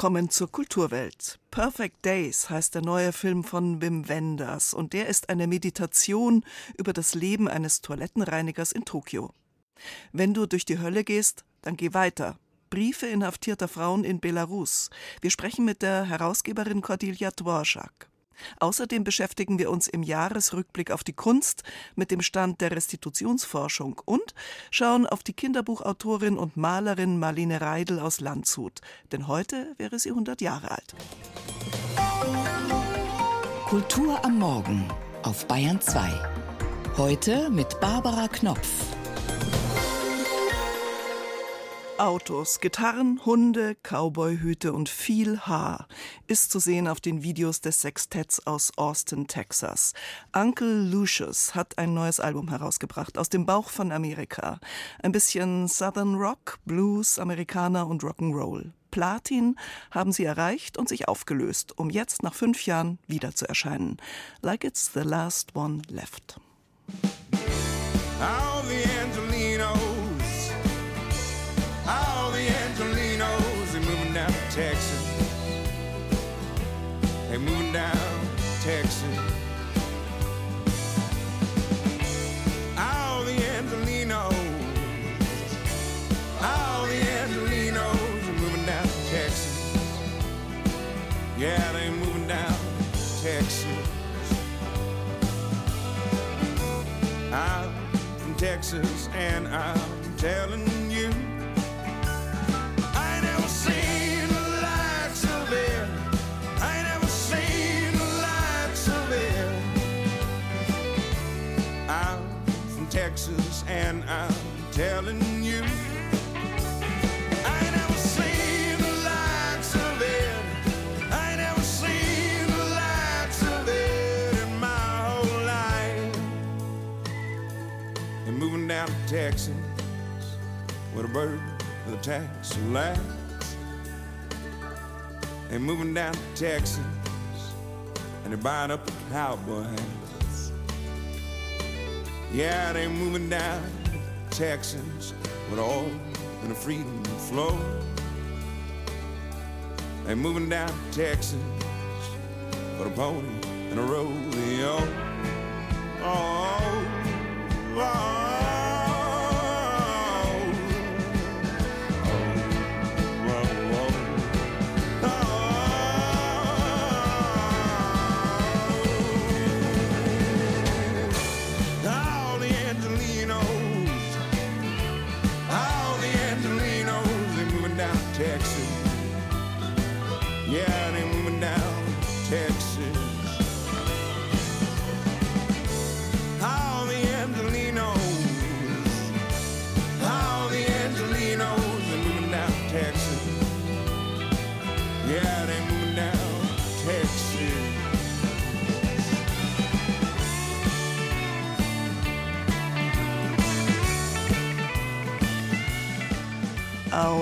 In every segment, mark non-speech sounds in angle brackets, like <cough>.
Willkommen zur Kulturwelt. Perfect Days heißt der neue Film von Wim Wenders und der ist eine Meditation über das Leben eines Toilettenreinigers in Tokio. Wenn du durch die Hölle gehst, dann geh weiter. Briefe inhaftierter Frauen in Belarus. Wir sprechen mit der Herausgeberin Cordelia Dvorak. Außerdem beschäftigen wir uns im Jahresrückblick auf die Kunst mit dem Stand der Restitutionsforschung und schauen auf die Kinderbuchautorin und Malerin Marlene Reidel aus Landshut. Denn heute wäre sie 100 Jahre alt. Kultur am Morgen auf Bayern 2. Heute mit Barbara Knopf. Autos, Gitarren, Hunde, Cowboyhüte und viel Haar ist zu sehen auf den Videos des Sextetts aus Austin, Texas. Uncle Lucius hat ein neues Album herausgebracht aus dem Bauch von Amerika. Ein bisschen Southern Rock, Blues, Amerikaner und Rock'n'Roll. Platin haben sie erreicht und sich aufgelöst, um jetzt nach fünf Jahren wieder zu erscheinen. Like it's the last one left. Texas and I'm telling Texas with a bird with a lights. And moving down to Texas and they're buying up a cowboy hat. Yeah, they're moving down to Texas with oil and a freedom flow. They're moving down to Texas with a pony and a rodeo. Oh, oh,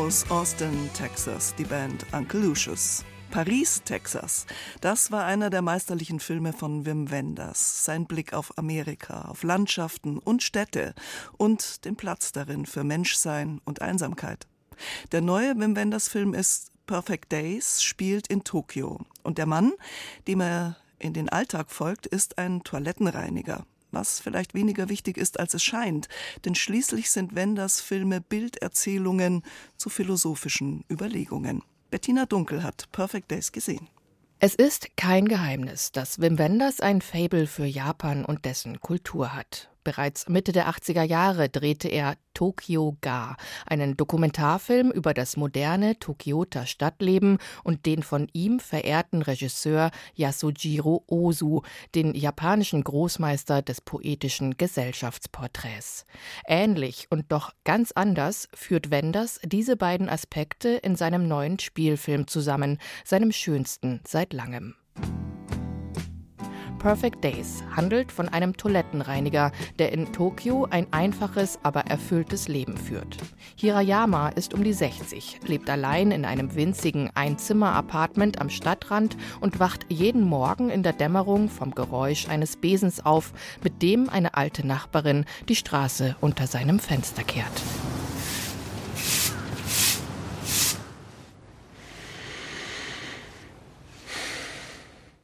aus Austin, Texas, die Band Uncle Lucius. Paris, Texas. Das war einer der meisterlichen Filme von Wim Wenders. Sein Blick auf Amerika, auf Landschaften und Städte und den Platz darin für Menschsein und Einsamkeit. Der neue Wim Wenders Film ist Perfect Days, spielt in Tokio. Und der Mann, dem er in den Alltag folgt, ist ein Toilettenreiniger was vielleicht weniger wichtig ist, als es scheint, denn schließlich sind Wenders Filme Bilderzählungen zu philosophischen Überlegungen. Bettina Dunkel hat Perfect Days gesehen. Es ist kein Geheimnis, dass Wim Wenders ein Fable für Japan und dessen Kultur hat. Bereits Mitte der 80er Jahre drehte er Tokyo Ga, einen Dokumentarfilm über das moderne Tokioter Stadtleben und den von ihm verehrten Regisseur Yasujiro Ozu, den japanischen Großmeister des poetischen Gesellschaftsporträts. Ähnlich und doch ganz anders führt Wenders diese beiden Aspekte in seinem neuen Spielfilm zusammen, seinem schönsten seit langem. Perfect Days handelt von einem Toilettenreiniger, der in Tokio ein einfaches, aber erfülltes Leben führt. Hirayama ist um die 60, lebt allein in einem winzigen Einzimmer-Apartment am Stadtrand und wacht jeden Morgen in der Dämmerung vom Geräusch eines Besens auf, mit dem eine alte Nachbarin die Straße unter seinem Fenster kehrt.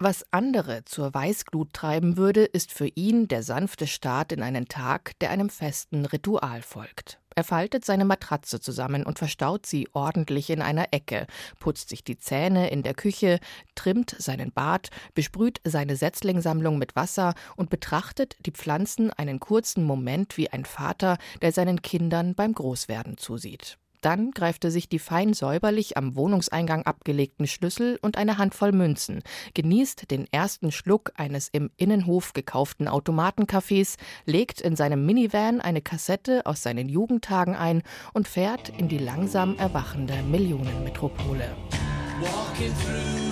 Was andere zur Weißglut treiben würde, ist für ihn der sanfte Start in einen Tag, der einem festen Ritual folgt. Er faltet seine Matratze zusammen und verstaut sie ordentlich in einer Ecke, putzt sich die Zähne in der Küche, trimmt seinen Bart, besprüht seine Setzlingsammlung mit Wasser und betrachtet die Pflanzen einen kurzen Moment wie ein Vater, der seinen Kindern beim Großwerden zusieht. Dann greift er sich die fein säuberlich am Wohnungseingang abgelegten Schlüssel und eine Handvoll Münzen, genießt den ersten Schluck eines im Innenhof gekauften Automatencafés, legt in seinem Minivan eine Kassette aus seinen Jugendtagen ein und fährt in die langsam erwachende Millionenmetropole. Walking through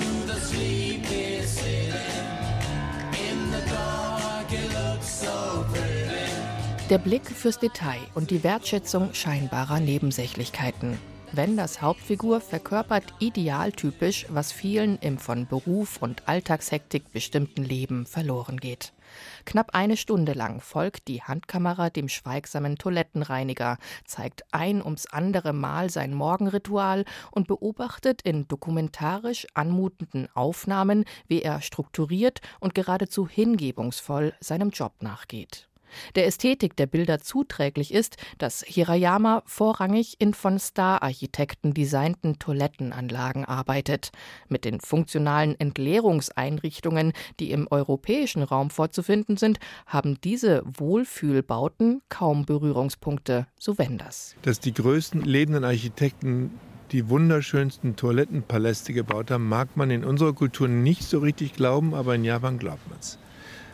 Der Blick fürs Detail und die Wertschätzung scheinbarer Nebensächlichkeiten. Wenders Hauptfigur verkörpert idealtypisch, was vielen im von Beruf und Alltagshektik bestimmten Leben verloren geht. Knapp eine Stunde lang folgt die Handkamera dem schweigsamen Toilettenreiniger, zeigt ein ums andere Mal sein Morgenritual und beobachtet in dokumentarisch anmutenden Aufnahmen, wie er strukturiert und geradezu hingebungsvoll seinem Job nachgeht. Der Ästhetik der Bilder zuträglich ist, dass Hirayama vorrangig in von Star-Architekten designten Toilettenanlagen arbeitet. Mit den funktionalen Entleerungseinrichtungen, die im europäischen Raum vorzufinden sind, haben diese Wohlfühlbauten kaum Berührungspunkte, so Wenders. Dass die größten lebenden Architekten die wunderschönsten Toilettenpaläste gebaut haben, mag man in unserer Kultur nicht so richtig glauben, aber in Japan glaubt man es.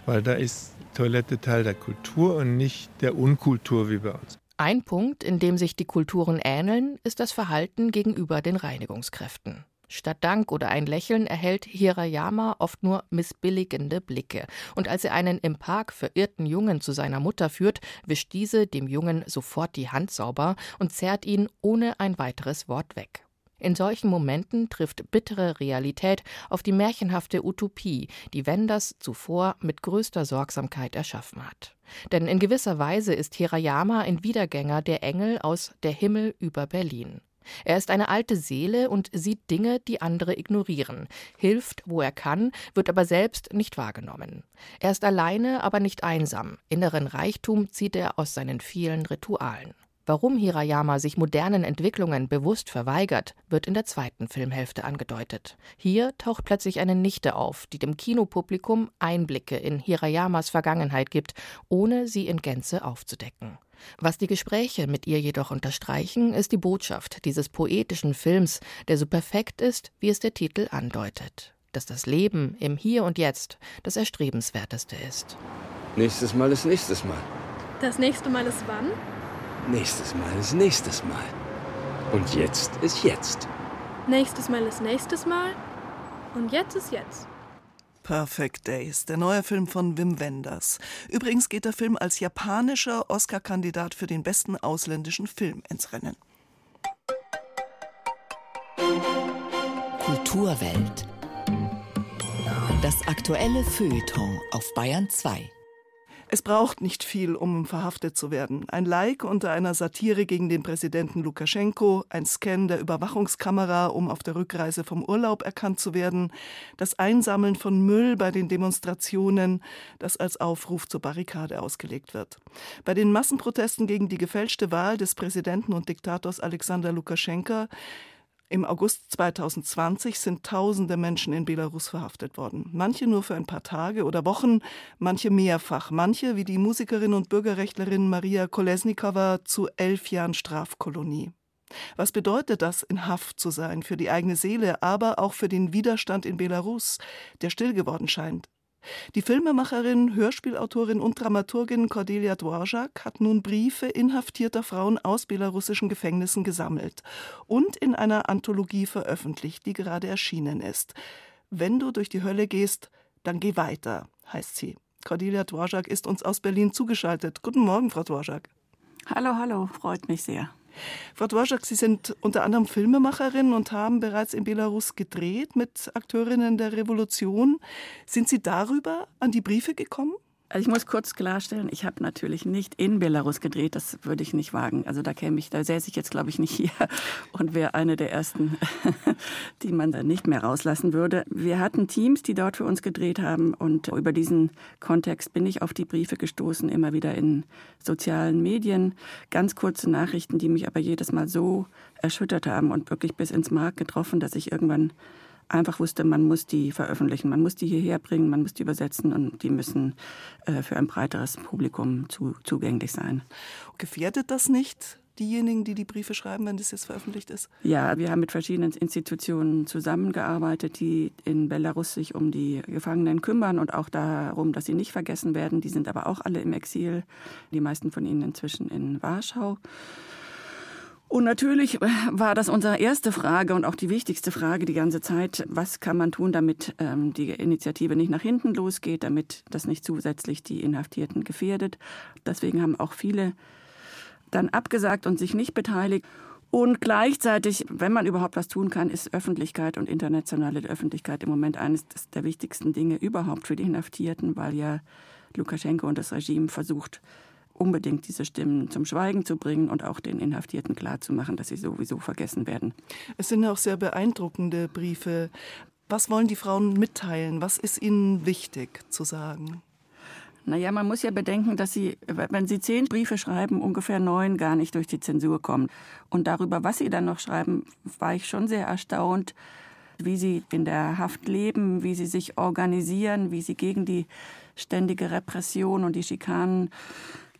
Weil da ist Toilette Teil der Kultur und nicht der Unkultur wie bei uns. Ein Punkt, in dem sich die Kulturen ähneln, ist das Verhalten gegenüber den Reinigungskräften. Statt Dank oder ein Lächeln erhält Hirayama oft nur missbilligende Blicke. Und als er einen im Park verirrten Jungen zu seiner Mutter führt, wischt diese dem Jungen sofort die Hand sauber und zerrt ihn ohne ein weiteres Wort weg. In solchen Momenten trifft bittere Realität auf die märchenhafte Utopie, die Wenders zuvor mit größter Sorgsamkeit erschaffen hat. Denn in gewisser Weise ist Hirayama ein Wiedergänger der Engel aus Der Himmel über Berlin. Er ist eine alte Seele und sieht Dinge, die andere ignorieren, hilft, wo er kann, wird aber selbst nicht wahrgenommen. Er ist alleine, aber nicht einsam. Inneren Reichtum zieht er aus seinen vielen Ritualen. Warum Hirayama sich modernen Entwicklungen bewusst verweigert, wird in der zweiten Filmhälfte angedeutet. Hier taucht plötzlich eine Nichte auf, die dem Kinopublikum Einblicke in Hirayamas Vergangenheit gibt, ohne sie in Gänze aufzudecken. Was die Gespräche mit ihr jedoch unterstreichen, ist die Botschaft dieses poetischen Films, der so perfekt ist, wie es der Titel andeutet. Dass das Leben im Hier und Jetzt das Erstrebenswerteste ist. Nächstes Mal ist nächstes Mal. Das nächste Mal ist wann? Nächstes Mal ist nächstes Mal. Und jetzt ist jetzt. Nächstes Mal ist nächstes Mal. Und jetzt ist jetzt. Perfect Days, der neue Film von Wim Wenders. Übrigens geht der Film als japanischer Oscar-Kandidat für den besten ausländischen Film ins Rennen. Kulturwelt. Das aktuelle Feuilleton auf Bayern 2. Es braucht nicht viel, um verhaftet zu werden. Ein Like unter einer Satire gegen den Präsidenten Lukaschenko, ein Scan der Überwachungskamera, um auf der Rückreise vom Urlaub erkannt zu werden, das Einsammeln von Müll bei den Demonstrationen, das als Aufruf zur Barrikade ausgelegt wird. Bei den Massenprotesten gegen die gefälschte Wahl des Präsidenten und Diktators Alexander Lukaschenka im August 2020 sind tausende Menschen in Belarus verhaftet worden. Manche nur für ein paar Tage oder Wochen, manche mehrfach. Manche, wie die Musikerin und Bürgerrechtlerin Maria Kolesnikova, zu elf Jahren Strafkolonie. Was bedeutet das, in Haft zu sein, für die eigene Seele, aber auch für den Widerstand in Belarus, der still geworden scheint? Die Filmemacherin, Hörspielautorin und Dramaturgin Cordelia Dvorak hat nun Briefe inhaftierter Frauen aus belarussischen Gefängnissen gesammelt und in einer Anthologie veröffentlicht, die gerade erschienen ist. Wenn du durch die Hölle gehst, dann geh weiter, heißt sie. Cordelia Dvorak ist uns aus Berlin zugeschaltet. Guten Morgen, Frau Dvorak. Hallo, hallo, freut mich sehr. Frau Dvorak, Sie sind unter anderem Filmemacherin und haben bereits in Belarus gedreht mit Akteurinnen der Revolution. Sind Sie darüber an die Briefe gekommen? Also ich muss kurz klarstellen, ich habe natürlich nicht in Belarus gedreht, das würde ich nicht wagen. Also da käme ich, da säße ich jetzt glaube ich nicht hier <laughs> und wäre eine der ersten, <laughs> die man dann nicht mehr rauslassen würde. Wir hatten Teams, die dort für uns gedreht haben und über diesen Kontext bin ich auf die Briefe gestoßen, immer wieder in sozialen Medien. Ganz kurze Nachrichten, die mich aber jedes Mal so erschüttert haben und wirklich bis ins Mark getroffen, dass ich irgendwann einfach wusste, man muss die veröffentlichen, man muss die hierher bringen, man muss die übersetzen und die müssen äh, für ein breiteres Publikum zu, zugänglich sein. Gefährdet das nicht diejenigen, die die Briefe schreiben, wenn das jetzt veröffentlicht ist? Ja, wir haben mit verschiedenen Institutionen zusammengearbeitet, die in Belarus sich um die Gefangenen kümmern und auch darum, dass sie nicht vergessen werden. Die sind aber auch alle im Exil, die meisten von ihnen inzwischen in Warschau. Und natürlich war das unsere erste Frage und auch die wichtigste Frage die ganze Zeit. Was kann man tun, damit ähm, die Initiative nicht nach hinten losgeht, damit das nicht zusätzlich die Inhaftierten gefährdet? Deswegen haben auch viele dann abgesagt und sich nicht beteiligt. Und gleichzeitig, wenn man überhaupt was tun kann, ist Öffentlichkeit und internationale Öffentlichkeit im Moment eines der wichtigsten Dinge überhaupt für die Inhaftierten, weil ja Lukaschenko und das Regime versucht, unbedingt diese Stimmen zum Schweigen zu bringen und auch den Inhaftierten klarzumachen, dass sie sowieso vergessen werden. Es sind auch sehr beeindruckende Briefe. Was wollen die Frauen mitteilen? Was ist ihnen wichtig zu sagen? Naja, man muss ja bedenken, dass sie, wenn sie zehn Briefe schreiben, ungefähr neun gar nicht durch die Zensur kommen. Und darüber, was sie dann noch schreiben, war ich schon sehr erstaunt, wie sie in der Haft leben, wie sie sich organisieren, wie sie gegen die ständige Repression und die Schikanen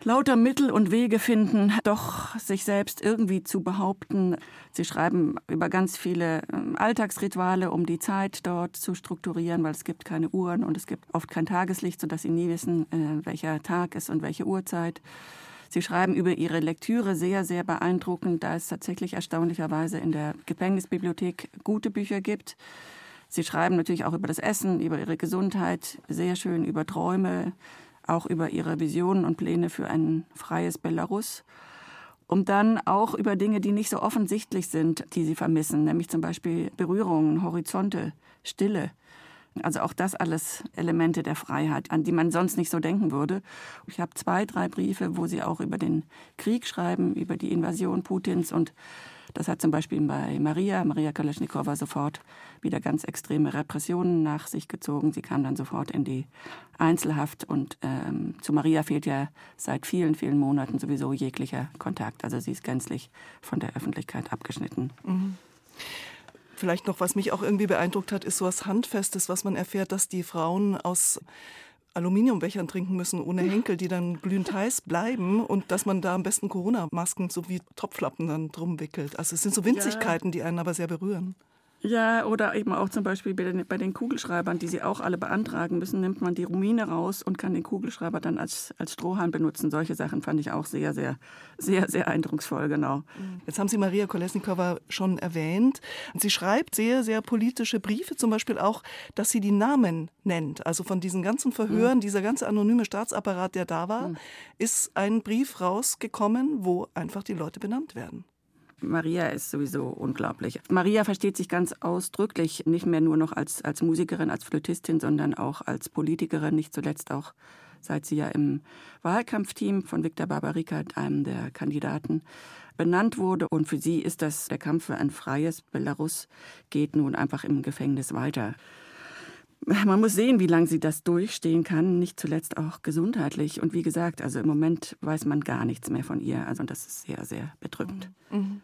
lauter Mittel und Wege finden, doch sich selbst irgendwie zu behaupten. Sie schreiben über ganz viele ähm, Alltagsrituale, um die Zeit dort zu strukturieren, weil es gibt keine Uhren und es gibt oft kein Tageslicht, sodass sie nie wissen, äh, welcher Tag ist und welche Uhrzeit. Sie schreiben über ihre Lektüre sehr, sehr beeindruckend, da es tatsächlich erstaunlicherweise in der Gefängnisbibliothek gute Bücher gibt. Sie schreiben natürlich auch über das Essen, über ihre Gesundheit, sehr schön über Träume, auch über ihre Visionen und Pläne für ein freies Belarus. Und dann auch über Dinge, die nicht so offensichtlich sind, die sie vermissen, nämlich zum Beispiel Berührungen, Horizonte, Stille. Also auch das alles Elemente der Freiheit, an die man sonst nicht so denken würde. Ich habe zwei, drei Briefe, wo sie auch über den Krieg schreiben, über die Invasion Putins und das hat zum Beispiel bei Maria, Maria Kalaschnikowa, sofort wieder ganz extreme Repressionen nach sich gezogen. Sie kam dann sofort in die Einzelhaft und ähm, zu Maria fehlt ja seit vielen, vielen Monaten sowieso jeglicher Kontakt. Also sie ist gänzlich von der Öffentlichkeit abgeschnitten. Mhm. Vielleicht noch, was mich auch irgendwie beeindruckt hat, ist so was Handfestes, was man erfährt, dass die Frauen aus Aluminiumbechern trinken müssen ohne Henkel, die dann glühend heiß bleiben und dass man da am besten Corona-Masken so wie Topflappen dann drum wickelt. Also es sind so Winzigkeiten, die einen aber sehr berühren. Ja, oder eben auch zum Beispiel bei den, bei den, Kugelschreibern, die sie auch alle beantragen müssen, nimmt man die Rumine raus und kann den Kugelschreiber dann als, als Strohhalm benutzen. Solche Sachen fand ich auch sehr, sehr, sehr, sehr eindrucksvoll, genau. Jetzt haben Sie Maria Kolesnikova schon erwähnt. Sie schreibt sehr, sehr politische Briefe, zum Beispiel auch, dass sie die Namen nennt. Also von diesen ganzen Verhören, mhm. dieser ganze anonyme Staatsapparat, der da war, mhm. ist ein Brief rausgekommen, wo einfach die Leute benannt werden. Maria ist sowieso unglaublich. Maria versteht sich ganz ausdrücklich nicht mehr nur noch als, als Musikerin, als Flötistin, sondern auch als Politikerin, nicht zuletzt auch seit sie ja im Wahlkampfteam von Viktor Barbarica, einem der Kandidaten, benannt wurde. Und für sie ist das der Kampf für ein freies Belarus geht nun einfach im Gefängnis weiter. Man muss sehen, wie lange sie das durchstehen kann, nicht zuletzt auch gesundheitlich. Und wie gesagt, also im Moment weiß man gar nichts mehr von ihr. Also das ist sehr, sehr bedrückend. Mhm.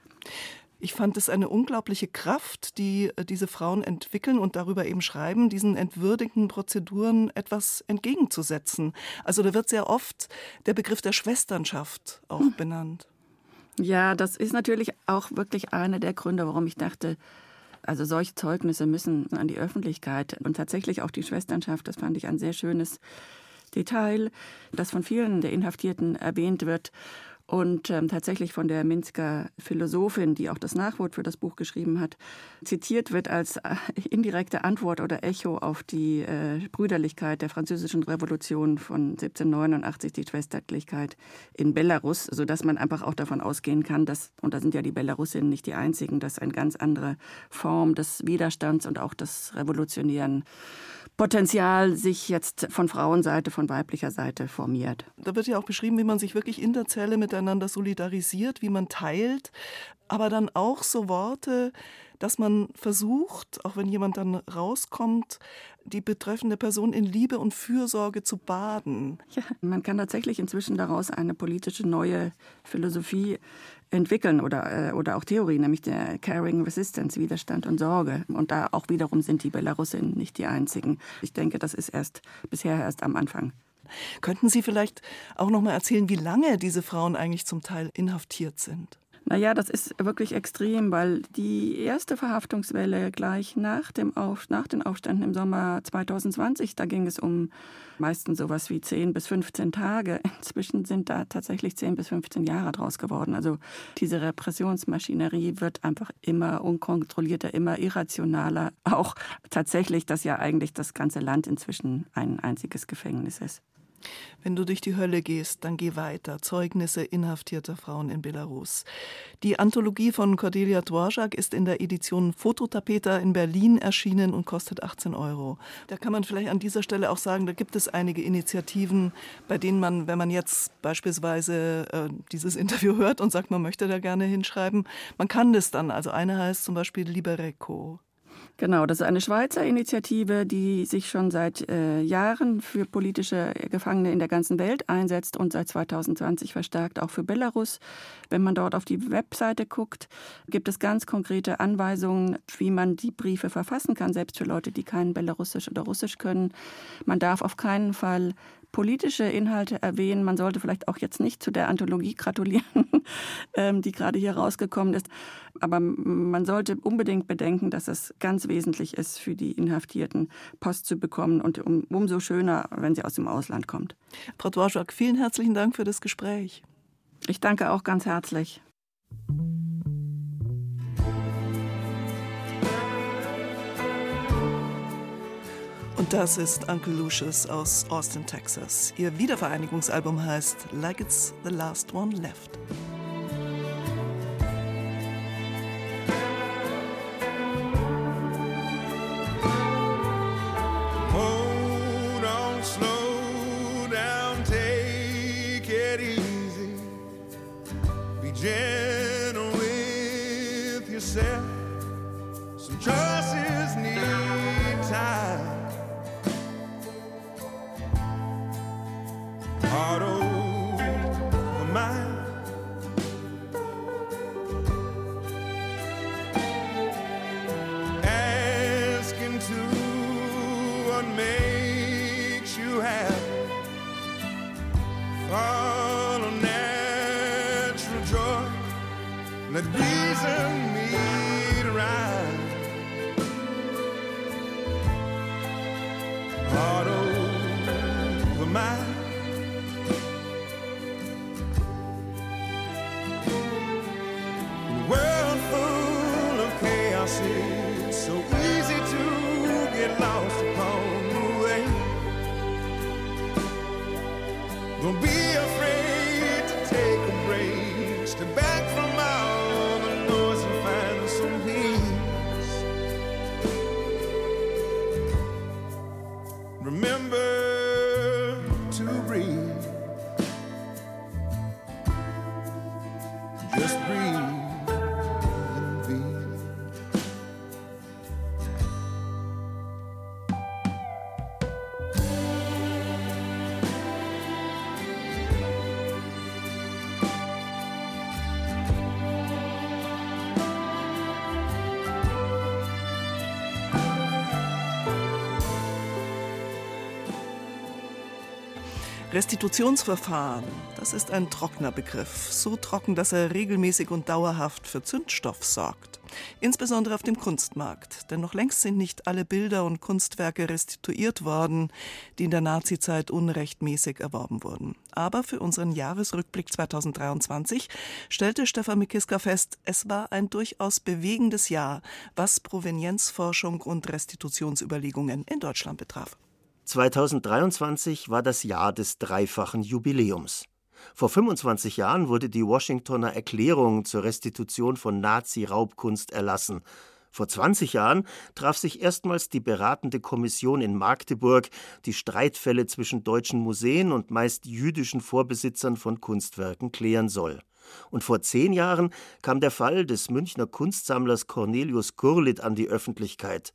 Ich fand es eine unglaubliche Kraft, die äh, diese Frauen entwickeln und darüber eben schreiben, diesen entwürdigenden Prozeduren etwas entgegenzusetzen. Also da wird sehr oft der Begriff der Schwesternschaft auch hm. benannt. Ja, das ist natürlich auch wirklich einer der Gründe, warum ich dachte, also solche Zeugnisse müssen an die Öffentlichkeit und tatsächlich auch die Schwesternschaft, das fand ich ein sehr schönes Detail, das von vielen der Inhaftierten erwähnt wird und ähm, tatsächlich von der Minsker Philosophin, die auch das Nachwort für das Buch geschrieben hat, zitiert wird als äh, indirekte Antwort oder Echo auf die äh, Brüderlichkeit der französischen Revolution von 1789, die Schwesterlichkeit in Belarus, sodass man einfach auch davon ausgehen kann, dass, und da sind ja die Belarusinnen nicht die einzigen, dass eine ganz andere Form des Widerstands und auch des revolutionären Potenzial sich jetzt von Frauenseite, von weiblicher Seite formiert. Da wird ja auch beschrieben, wie man sich wirklich in der Zelle miteinander solidarisiert, wie man teilt, aber dann auch so Worte, dass man versucht, auch wenn jemand dann rauskommt, die betreffende Person in Liebe und Fürsorge zu baden. Ja, man kann tatsächlich inzwischen daraus eine politische neue Philosophie entwickeln oder, äh, oder auch Theorie, nämlich der Caring Resistance, Widerstand und Sorge. Und da auch wiederum sind die Belarusinnen nicht die einzigen. Ich denke, das ist erst bisher erst am Anfang. Könnten Sie vielleicht auch noch mal erzählen, wie lange diese Frauen eigentlich zum Teil inhaftiert sind? Naja, das ist wirklich extrem, weil die erste Verhaftungswelle gleich nach, dem Auf, nach den Aufständen im Sommer 2020, da ging es um meistens sowas wie 10 bis 15 Tage. Inzwischen sind da tatsächlich 10 bis 15 Jahre draus geworden. Also diese Repressionsmaschinerie wird einfach immer unkontrollierter, immer irrationaler. Auch tatsächlich, dass ja eigentlich das ganze Land inzwischen ein einziges Gefängnis ist. Wenn du durch die Hölle gehst, dann geh weiter. Zeugnisse inhaftierter Frauen in Belarus. Die Anthologie von Cordelia Dvorak ist in der Edition Fototapeter in Berlin erschienen und kostet 18 Euro. Da kann man vielleicht an dieser Stelle auch sagen, da gibt es einige Initiativen, bei denen man, wenn man jetzt beispielsweise äh, dieses <laughs> Interview hört und sagt, man möchte da gerne hinschreiben, man kann das dann. Also eine heißt zum Beispiel Libereco. Genau, das ist eine Schweizer Initiative, die sich schon seit äh, Jahren für politische Gefangene in der ganzen Welt einsetzt und seit 2020 verstärkt auch für Belarus. Wenn man dort auf die Webseite guckt, gibt es ganz konkrete Anweisungen, wie man die Briefe verfassen kann, selbst für Leute, die kein Belarusisch oder Russisch können. Man darf auf keinen Fall politische Inhalte erwähnen. Man sollte vielleicht auch jetzt nicht zu der Anthologie gratulieren, <laughs> ähm, die gerade hier rausgekommen ist. Aber man sollte unbedingt bedenken, dass es ganz wesentlich ist, für die Inhaftierten Post zu bekommen und um, umso schöner, wenn sie aus dem Ausland kommt. Frau Dvorak, vielen herzlichen Dank für das Gespräch. Ich danke auch ganz herzlich. Das ist Uncle Lucius aus Austin, Texas. Ihr Wiedervereinigungsalbum heißt Like It's the Last One Left. Restitutionsverfahren, das ist ein trockener Begriff, so trocken, dass er regelmäßig und dauerhaft für Zündstoff sorgt. insbesondere auf dem Kunstmarkt. Denn noch längst sind nicht alle Bilder und Kunstwerke restituiert worden, die in der Nazizeit unrechtmäßig erworben wurden. Aber für unseren Jahresrückblick 2023 stellte Stefan Mikiska fest, es war ein durchaus bewegendes Jahr, was Provenienzforschung und Restitutionsüberlegungen in Deutschland betraf. 2023 war das Jahr des dreifachen Jubiläums. Vor 25 Jahren wurde die Washingtoner Erklärung zur Restitution von Nazi-Raubkunst erlassen. Vor 20 Jahren traf sich erstmals die beratende Kommission in Magdeburg, die Streitfälle zwischen deutschen Museen und meist jüdischen Vorbesitzern von Kunstwerken klären soll. Und vor zehn Jahren kam der Fall des Münchner Kunstsammlers Cornelius Gurlitt an die Öffentlichkeit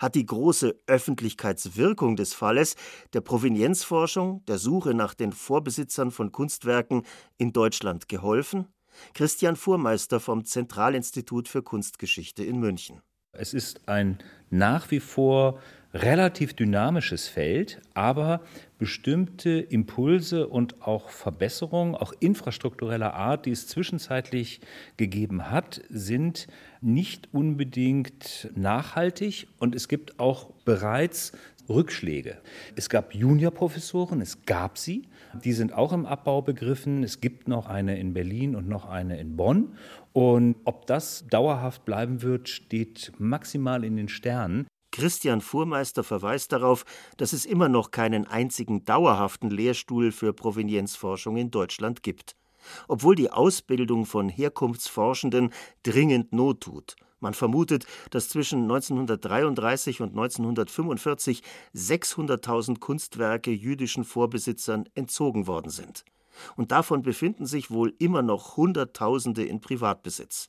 hat die große Öffentlichkeitswirkung des Falles der Provenienzforschung, der Suche nach den Vorbesitzern von Kunstwerken in Deutschland geholfen? Christian Fuhrmeister vom Zentralinstitut für Kunstgeschichte in München. Es ist ein nach wie vor relativ dynamisches Feld, aber bestimmte Impulse und auch Verbesserungen, auch infrastruktureller Art, die es zwischenzeitlich gegeben hat, sind nicht unbedingt nachhaltig und es gibt auch bereits Rückschläge. Es gab Juniorprofessoren, es gab sie, die sind auch im Abbau begriffen. Es gibt noch eine in Berlin und noch eine in Bonn. Und ob das dauerhaft bleiben wird, steht maximal in den Sternen. Christian Fuhrmeister verweist darauf, dass es immer noch keinen einzigen dauerhaften Lehrstuhl für Provenienzforschung in Deutschland gibt. Obwohl die Ausbildung von Herkunftsforschenden dringend Not tut. Man vermutet, dass zwischen 1933 und 1945 600.000 Kunstwerke jüdischen Vorbesitzern entzogen worden sind. Und davon befinden sich wohl immer noch Hunderttausende in Privatbesitz.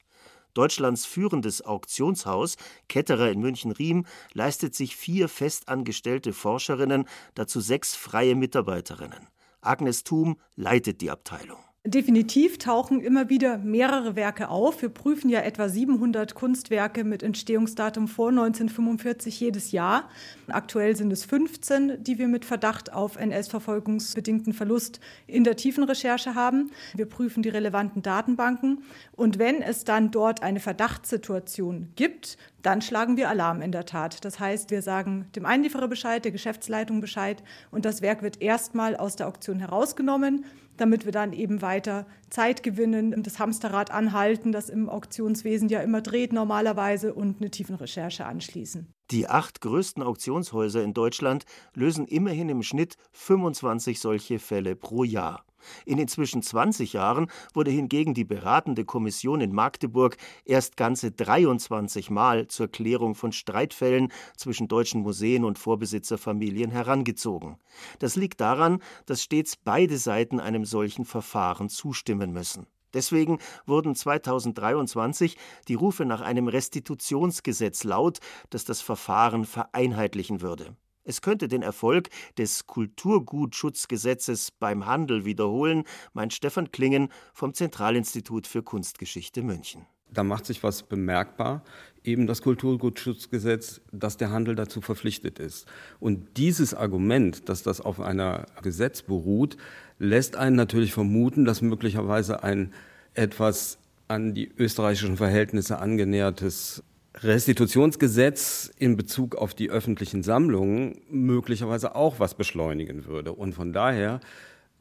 Deutschlands führendes Auktionshaus, Ketterer in München-Riem, leistet sich vier festangestellte Forscherinnen, dazu sechs freie Mitarbeiterinnen. Agnes Thum leitet die Abteilung. Definitiv tauchen immer wieder mehrere Werke auf. Wir prüfen ja etwa 700 Kunstwerke mit Entstehungsdatum vor 1945 jedes Jahr. Aktuell sind es 15, die wir mit Verdacht auf NS-verfolgungsbedingten Verlust in der Tiefenrecherche haben. Wir prüfen die relevanten Datenbanken. Und wenn es dann dort eine Verdachtssituation gibt, dann schlagen wir Alarm in der Tat. Das heißt, wir sagen dem Einlieferer Bescheid, der Geschäftsleitung Bescheid und das Werk wird erstmal aus der Auktion herausgenommen damit wir dann eben weiter Zeit gewinnen, das Hamsterrad anhalten, das im Auktionswesen ja immer dreht normalerweise und eine Tiefenrecherche anschließen. Die acht größten Auktionshäuser in Deutschland lösen immerhin im Schnitt 25 solche Fälle pro Jahr. In inzwischen 20 Jahren wurde hingegen die beratende Kommission in Magdeburg erst ganze 23 Mal zur Klärung von Streitfällen zwischen deutschen Museen und Vorbesitzerfamilien herangezogen. Das liegt daran, dass stets beide Seiten einem solchen Verfahren zustimmen müssen. Deswegen wurden 2023 die Rufe nach einem Restitutionsgesetz laut, das das Verfahren vereinheitlichen würde. Es könnte den Erfolg des Kulturgutschutzgesetzes beim Handel wiederholen, meint Stefan Klingen vom Zentralinstitut für Kunstgeschichte München. Da macht sich was bemerkbar, eben das Kulturgutschutzgesetz, dass der Handel dazu verpflichtet ist. Und dieses Argument, dass das auf einer Gesetz beruht, lässt einen natürlich vermuten, dass möglicherweise ein etwas an die österreichischen Verhältnisse angenähertes Restitutionsgesetz in Bezug auf die öffentlichen Sammlungen möglicherweise auch was beschleunigen würde. Und von daher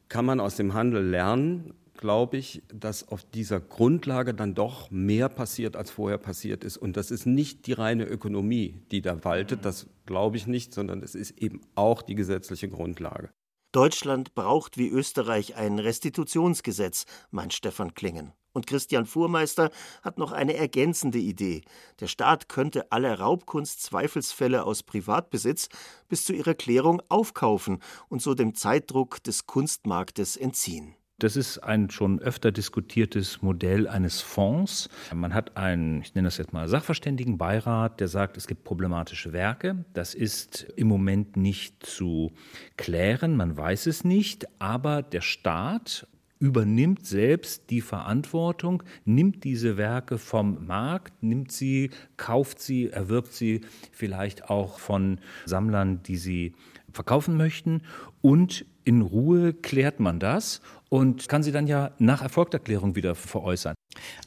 kann man aus dem Handel lernen, glaube ich, dass auf dieser Grundlage dann doch mehr passiert, als vorher passiert ist. Und das ist nicht die reine Ökonomie, die da waltet, das glaube ich nicht, sondern es ist eben auch die gesetzliche Grundlage. Deutschland braucht wie Österreich ein Restitutionsgesetz, meint Stefan Klingen. Und Christian Fuhrmeister hat noch eine ergänzende Idee. Der Staat könnte alle Raubkunst-Zweifelsfälle aus Privatbesitz bis zu ihrer Klärung aufkaufen und so dem Zeitdruck des Kunstmarktes entziehen. Das ist ein schon öfter diskutiertes Modell eines Fonds. Man hat einen, ich nenne das jetzt mal Sachverständigenbeirat, der sagt, es gibt problematische Werke. Das ist im Moment nicht zu klären, man weiß es nicht, aber der Staat übernimmt selbst die Verantwortung, nimmt diese Werke vom Markt, nimmt sie, kauft sie, erwirbt sie vielleicht auch von Sammlern, die sie verkaufen möchten und in Ruhe klärt man das und kann sie dann ja nach Erfolgterklärung wieder veräußern.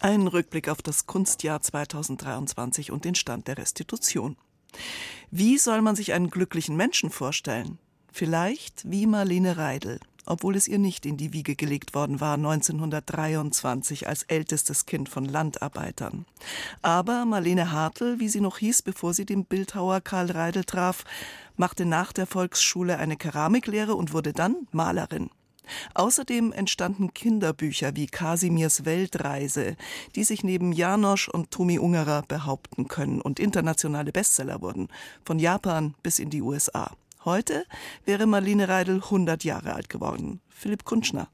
Ein Rückblick auf das Kunstjahr 2023 und den Stand der Restitution. Wie soll man sich einen glücklichen Menschen vorstellen? Vielleicht wie Marlene Reidel, obwohl es ihr nicht in die Wiege gelegt worden war 1923 als ältestes Kind von Landarbeitern. Aber Marlene Hartl, wie sie noch hieß, bevor sie den Bildhauer Karl Reidel traf, machte nach der Volksschule eine Keramiklehre und wurde dann Malerin. Außerdem entstanden Kinderbücher wie Kasimirs Weltreise, die sich neben Janosch und Tomi Ungerer behaupten können und internationale Bestseller wurden, von Japan bis in die USA. Heute wäre Marlene Reidel 100 Jahre alt geworden. Philipp Kunschner.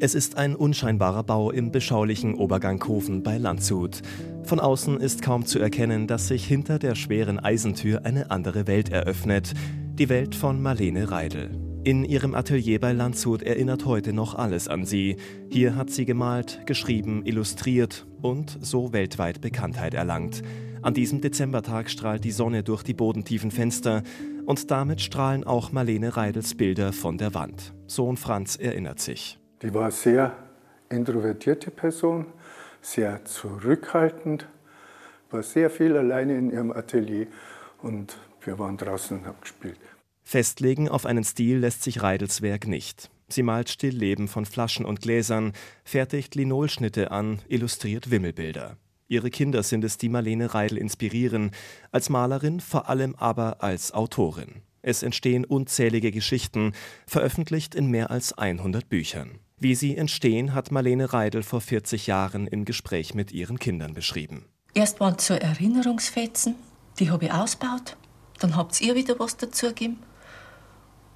Es ist ein unscheinbarer Bau im beschaulichen Oberganghofen bei Landshut. Von außen ist kaum zu erkennen, dass sich hinter der schweren Eisentür eine andere Welt eröffnet. Die Welt von Marlene Reidel. In ihrem Atelier bei Landshut erinnert heute noch alles an sie. Hier hat sie gemalt, geschrieben, illustriert und so weltweit Bekanntheit erlangt. An diesem Dezembertag strahlt die Sonne durch die bodentiefen Fenster und damit strahlen auch Marlene Reidels Bilder von der Wand. Sohn Franz erinnert sich. Die war sehr introvertierte Person, sehr zurückhaltend, war sehr viel alleine in ihrem Atelier und wir waren draußen und haben gespielt. Festlegen auf einen Stil lässt sich Reidels Werk nicht. Sie malt Stillleben von Flaschen und Gläsern, fertigt Linolschnitte an, illustriert Wimmelbilder. Ihre Kinder sind es, die Marlene Reidel inspirieren, als Malerin, vor allem aber als Autorin. Es entstehen unzählige Geschichten, veröffentlicht in mehr als 100 Büchern. Wie sie entstehen, hat Marlene Reidel vor 40 Jahren im Gespräch mit ihren Kindern beschrieben. Erst waren so Erinnerungsfetzen, die habe ich ausgebaut. Dann habt ihr wieder was dazugegeben.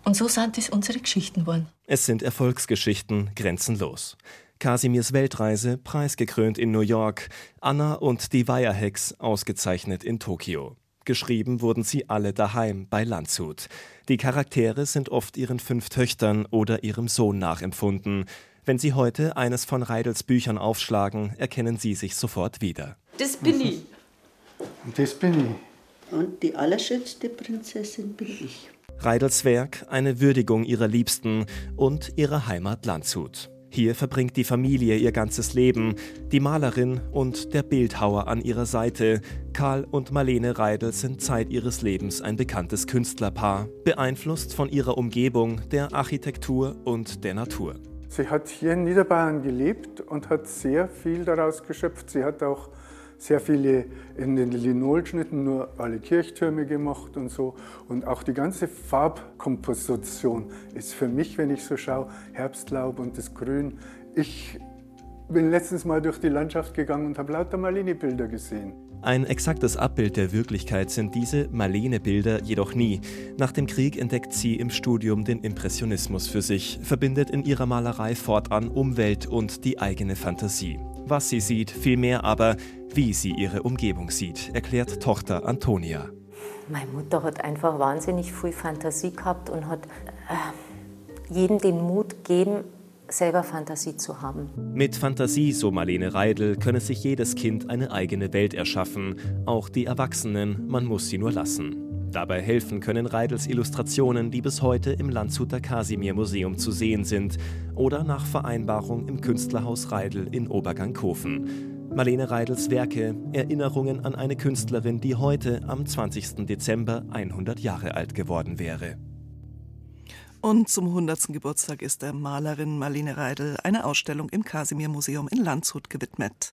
Und so sind es unsere Geschichten geworden. Es sind Erfolgsgeschichten grenzenlos. Kasimirs Weltreise preisgekrönt in New York, Anna und die Weiherhex ausgezeichnet in Tokio. Geschrieben wurden sie alle daheim bei Landshut. Die Charaktere sind oft ihren fünf Töchtern oder ihrem Sohn nachempfunden. Wenn Sie heute eines von Reidels Büchern aufschlagen, erkennen Sie sich sofort wieder. Das bin ich. Das bin ich. Und die allerschönste Prinzessin bin ich. Reidels Werk eine Würdigung ihrer Liebsten und ihrer Heimat Landshut. Hier verbringt die Familie ihr ganzes Leben, die Malerin und der Bildhauer an ihrer Seite. Karl und Marlene Reidel sind Zeit ihres Lebens ein bekanntes Künstlerpaar, beeinflusst von ihrer Umgebung, der Architektur und der Natur. Sie hat hier in Niederbayern gelebt und hat sehr viel daraus geschöpft. Sie hat auch sehr viele in den Linolschnitten nur alle Kirchtürme gemacht und so. Und auch die ganze Farbkomposition ist für mich, wenn ich so schaue, Herbstlaub und das Grün. Ich bin letztens mal durch die Landschaft gegangen und habe lauter Marlene-Bilder gesehen. Ein exaktes Abbild der Wirklichkeit sind diese Marlene-Bilder jedoch nie. Nach dem Krieg entdeckt sie im Studium den Impressionismus für sich, verbindet in ihrer Malerei fortan Umwelt und die eigene Fantasie. Was sie sieht, vielmehr aber, wie sie ihre Umgebung sieht, erklärt Tochter Antonia. Meine Mutter hat einfach wahnsinnig viel Fantasie gehabt und hat äh, jedem den Mut gegeben, selber Fantasie zu haben. Mit Fantasie, so Marlene Reidel, könne sich jedes Kind eine eigene Welt erschaffen, auch die Erwachsenen, man muss sie nur lassen. Dabei helfen können Reidels Illustrationen, die bis heute im Landshuter Kasimir Museum zu sehen sind oder nach Vereinbarung im Künstlerhaus Reidel in Oberganghofen. Marlene Reidels Werke, Erinnerungen an eine Künstlerin, die heute am 20. Dezember 100 Jahre alt geworden wäre. Und zum 100. Geburtstag ist der Malerin Marlene Reidel eine Ausstellung im Kasimir Museum in Landshut gewidmet.